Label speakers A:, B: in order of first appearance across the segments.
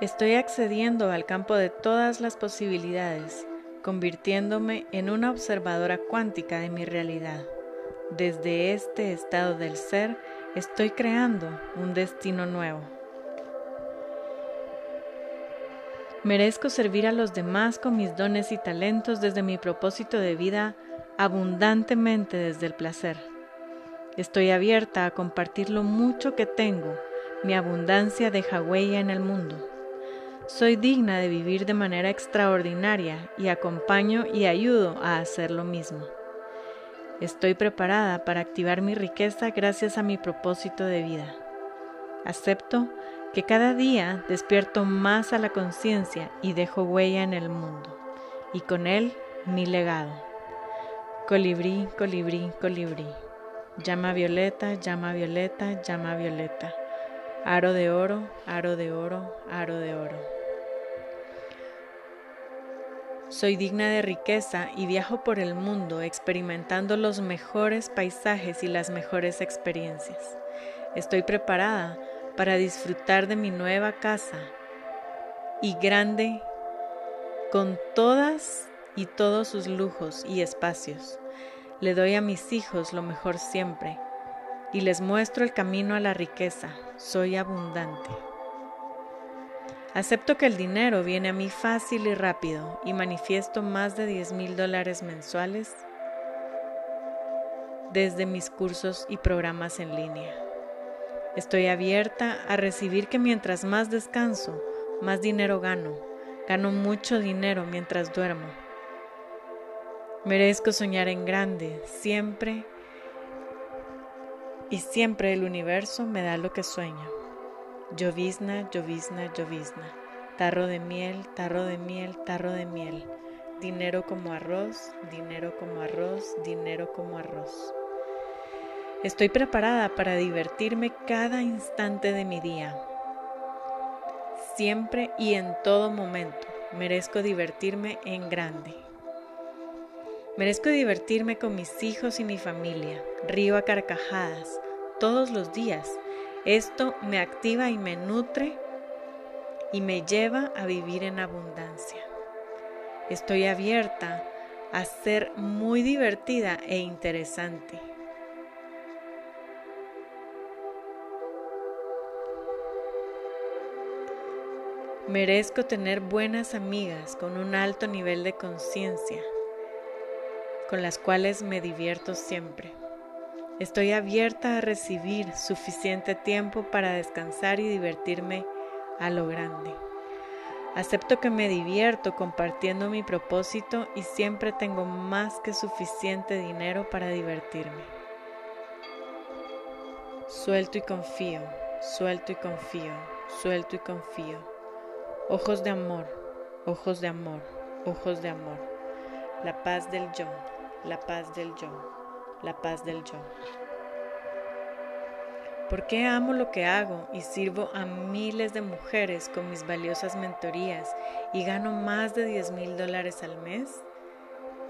A: Estoy accediendo al campo de todas las posibilidades, convirtiéndome en una observadora cuántica de mi realidad. Desde este estado del ser estoy creando un destino nuevo. Merezco servir a los demás con mis dones y talentos desde mi propósito de vida abundantemente desde el placer. Estoy abierta a compartir lo mucho que tengo, mi abundancia deja huella en el mundo. Soy digna de vivir de manera extraordinaria y acompaño y ayudo a hacer lo mismo. Estoy preparada para activar mi riqueza gracias a mi propósito de vida. Acepto que cada día despierto más a la conciencia y dejo huella en el mundo, y con él mi legado. Colibrí, colibrí, colibrí. Llama violeta, llama violeta, llama violeta. Aro de oro, aro de oro, aro de oro. Soy digna de riqueza y viajo por el mundo experimentando los mejores paisajes y las mejores experiencias. Estoy preparada para disfrutar de mi nueva casa y grande con todas y todos sus lujos y espacios. Le doy a mis hijos lo mejor siempre y les muestro el camino a la riqueza. Soy abundante. Acepto que el dinero viene a mí fácil y rápido y manifiesto más de 10 mil dólares mensuales desde mis cursos y programas en línea. Estoy abierta a recibir que mientras más descanso, más dinero gano. Gano mucho dinero mientras duermo. Merezco soñar en grande, siempre y siempre el universo me da lo que sueño. Llovizna, llovizna, llovizna. Tarro de miel, tarro de miel, tarro de miel. Dinero como arroz, dinero como arroz, dinero como arroz. Estoy preparada para divertirme cada instante de mi día. Siempre y en todo momento merezco divertirme en grande. Merezco divertirme con mis hijos y mi familia. Río a carcajadas todos los días esto me activa y me nutre y me lleva a vivir en abundancia. Estoy abierta a ser muy divertida e interesante. Merezco tener buenas amigas con un alto nivel de conciencia, con las cuales me divierto siempre. Estoy abierta a recibir suficiente tiempo para descansar y divertirme a lo grande. Acepto que me divierto compartiendo mi propósito y siempre tengo más que suficiente dinero para divertirme. Suelto y confío, suelto y confío, suelto y confío. Ojos de amor, ojos de amor, ojos de amor. La paz del yo, la paz del yo la paz del yo. ¿Por qué amo lo que hago y sirvo a miles de mujeres con mis valiosas mentorías y gano más de 10 mil dólares al mes?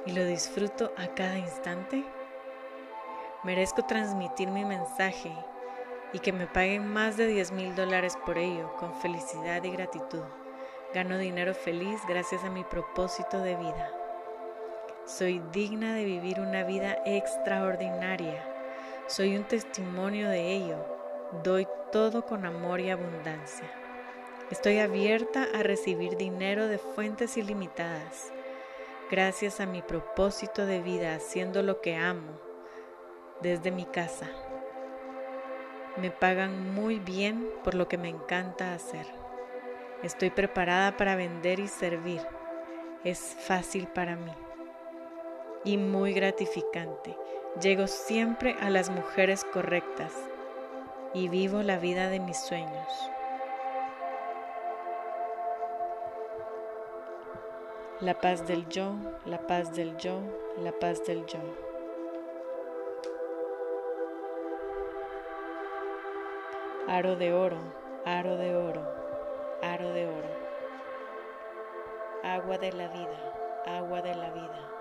A: ¿Y lo disfruto a cada instante? Merezco transmitir mi mensaje y que me paguen más de 10 mil dólares por ello con felicidad y gratitud. Gano dinero feliz gracias a mi propósito de vida. Soy digna de vivir una vida extraordinaria. Soy un testimonio de ello. Doy todo con amor y abundancia. Estoy abierta a recibir dinero de fuentes ilimitadas. Gracias a mi propósito de vida haciendo lo que amo desde mi casa. Me pagan muy bien por lo que me encanta hacer. Estoy preparada para vender y servir. Es fácil para mí y muy gratificante. Llego siempre a las mujeres correctas y vivo la vida de mis sueños. La paz del yo, la paz del yo, la paz del yo. Aro de oro, aro de oro, aro de oro. Agua de la vida, agua de la vida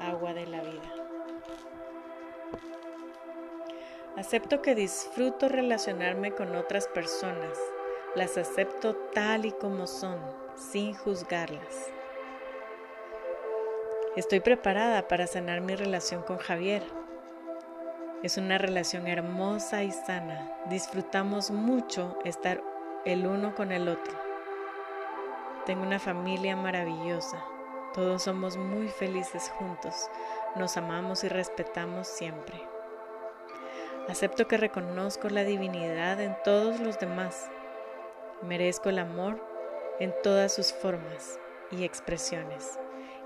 A: agua de la vida. Acepto que disfruto relacionarme con otras personas, las acepto tal y como son, sin juzgarlas. Estoy preparada para sanar mi relación con Javier. Es una relación hermosa y sana. Disfrutamos mucho estar el uno con el otro. Tengo una familia maravillosa. Todos somos muy felices juntos. Nos amamos y respetamos siempre. Acepto que reconozco la divinidad en todos los demás. Merezco el amor en todas sus formas y expresiones.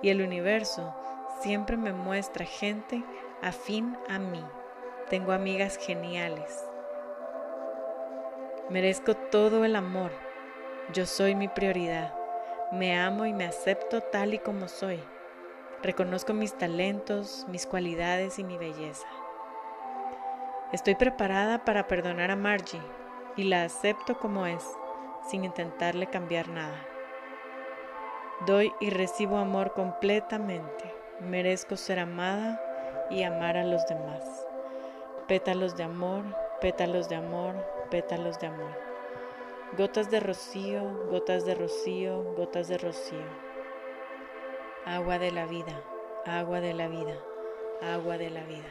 A: Y el universo siempre me muestra gente afín a mí. Tengo amigas geniales. Merezco todo el amor. Yo soy mi prioridad. Me amo y me acepto tal y como soy. Reconozco mis talentos, mis cualidades y mi belleza. Estoy preparada para perdonar a Margie y la acepto como es, sin intentarle cambiar nada. Doy y recibo amor completamente. Merezco ser amada y amar a los demás. Pétalos de amor, pétalos de amor, pétalos de amor. Gotas de rocío, gotas de rocío, gotas de rocío. Agua de la vida, agua de la vida, agua de la vida.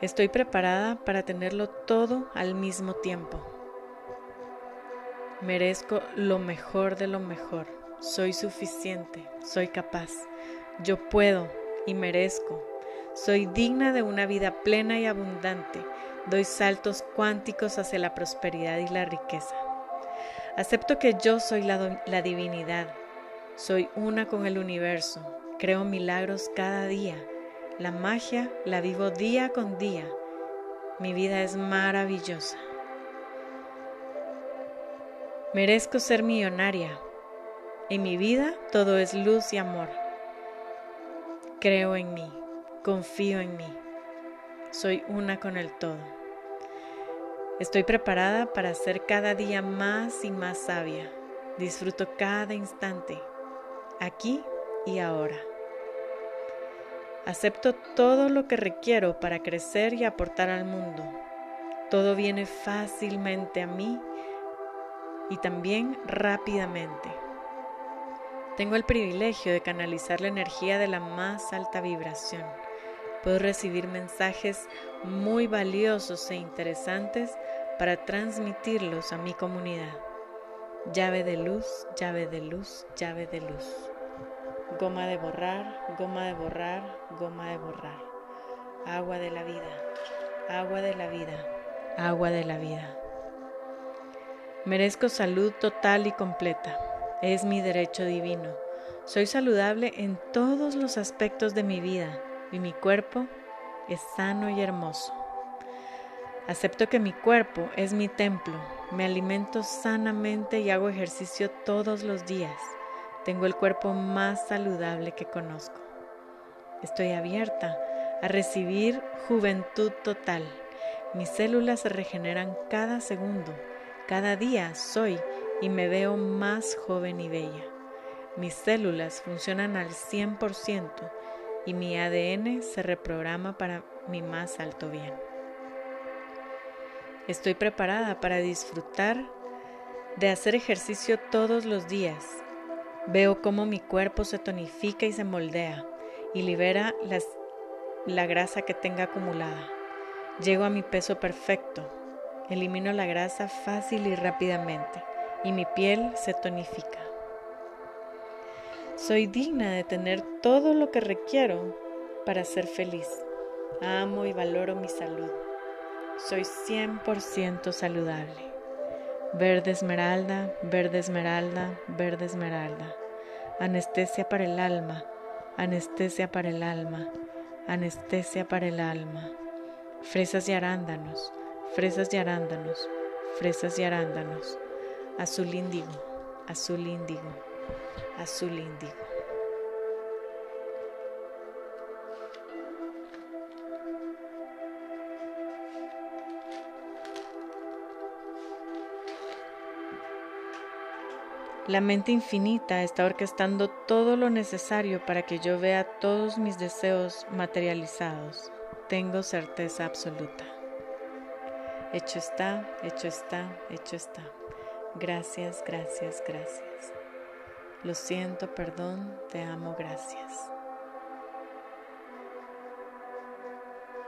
A: Estoy preparada para tenerlo todo al mismo tiempo. Merezco lo mejor de lo mejor. Soy suficiente, soy capaz. Yo puedo y merezco. Soy digna de una vida plena y abundante. Doy saltos cuánticos hacia la prosperidad y la riqueza. Acepto que yo soy la, la divinidad. Soy una con el universo. Creo milagros cada día la magia la vivo día con día. Mi vida es maravillosa. Merezco ser millonaria. En mi vida todo es luz y amor. Creo en mí, confío en mí. Soy una con el todo. Estoy preparada para ser cada día más y más sabia. Disfruto cada instante, aquí y ahora. Acepto todo lo que requiero para crecer y aportar al mundo. Todo viene fácilmente a mí y también rápidamente. Tengo el privilegio de canalizar la energía de la más alta vibración. Puedo recibir mensajes muy valiosos e interesantes para transmitirlos a mi comunidad. Llave de luz, llave de luz, llave de luz. Goma de borrar, goma de borrar, goma de borrar. Agua de la vida, agua de la vida, agua de la vida. Merezco salud total y completa. Es mi derecho divino. Soy saludable en todos los aspectos de mi vida y mi cuerpo es sano y hermoso. Acepto que mi cuerpo es mi templo. Me alimento sanamente y hago ejercicio todos los días. Tengo el cuerpo más saludable que conozco. Estoy abierta a recibir juventud total. Mis células se regeneran cada segundo. Cada día soy y me veo más joven y bella. Mis células funcionan al 100% y mi ADN se reprograma para mi más alto bien. Estoy preparada para disfrutar de hacer ejercicio todos los días Veo cómo mi cuerpo se tonifica y se moldea y libera la grasa que tenga acumulada. Llego a mi peso perfecto. Elimino la grasa fácil y rápidamente y mi piel se tonifica. Soy digna de tener todo lo que requiero para ser feliz. Amo y valoro mi salud. Soy 100% saludable. Verde esmeralda, verde esmeralda, verde esmeralda. Anestesia para el alma, anestesia para el alma, anestesia para el alma. Fresas y arándanos, fresas y arándanos, fresas y arándanos. Azul índigo, azul índigo, azul índigo. La mente infinita está orquestando todo lo necesario para que yo vea todos mis deseos materializados. Tengo certeza absoluta. Hecho está, hecho está, hecho está. Gracias, gracias, gracias. Lo siento, perdón, te amo, gracias.